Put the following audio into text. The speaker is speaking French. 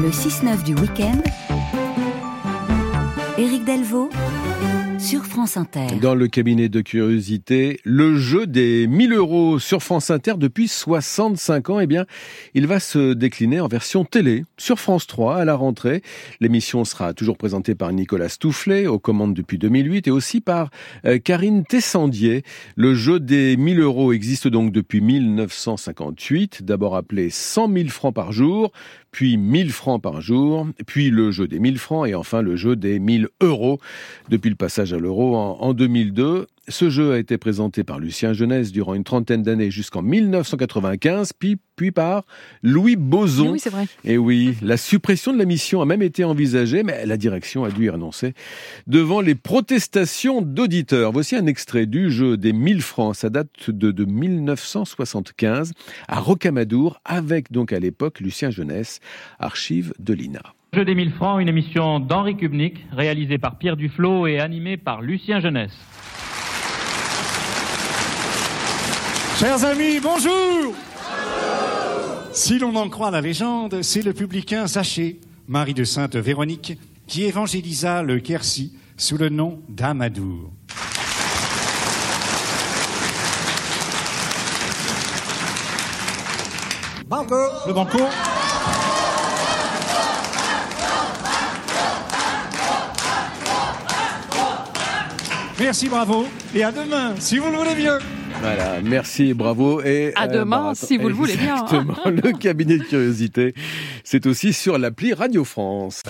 Le 6-9 du week-end. Éric Delvaux sur France Inter. Dans le cabinet de curiosité, le jeu des 1000 euros sur France Inter depuis 65 ans, eh bien, il va se décliner en version télé sur France 3 à la rentrée. L'émission sera toujours présentée par Nicolas Stoufflet, aux commandes depuis 2008, et aussi par euh, Karine Tessandier. Le jeu des 1000 euros existe donc depuis 1958, d'abord appelé 100 000 francs par jour, puis 1000 francs par jour, puis le jeu des 1000 francs et enfin le jeu des 1000 euros depuis le passage à l'euro en, 2002. Ce jeu a été présenté par Lucien Jeunesse durant une trentaine d'années jusqu'en 1995, puis, puis par Louis Boson. Oui, c'est vrai. Et oui, la suppression de la mission a même été envisagée, mais la direction a dû y renoncer devant les protestations d'auditeurs. Voici un extrait du jeu des 1000 francs. Ça date de, de 1975 à Rocamadour, avec donc à l'époque Lucien Jeunesse, archive de l'INA. Jeu des 1000 francs, une émission d'Henri Kubnik, réalisée par Pierre Duflot et animée par Lucien Jeunesse. Chers amis, bonjour Si l'on en croit la légende, c'est le publicain Zaché, Marie de Sainte Véronique, qui évangélisa le Quercy sous le nom d'Amadour. Banco Le banco Merci, bravo, et à demain, si vous le voulez bien. Voilà, merci, bravo. Et, à demain, euh, si vous le voulez bien. Exactement, le cabinet de curiosité, c'est aussi sur l'appli Radio France.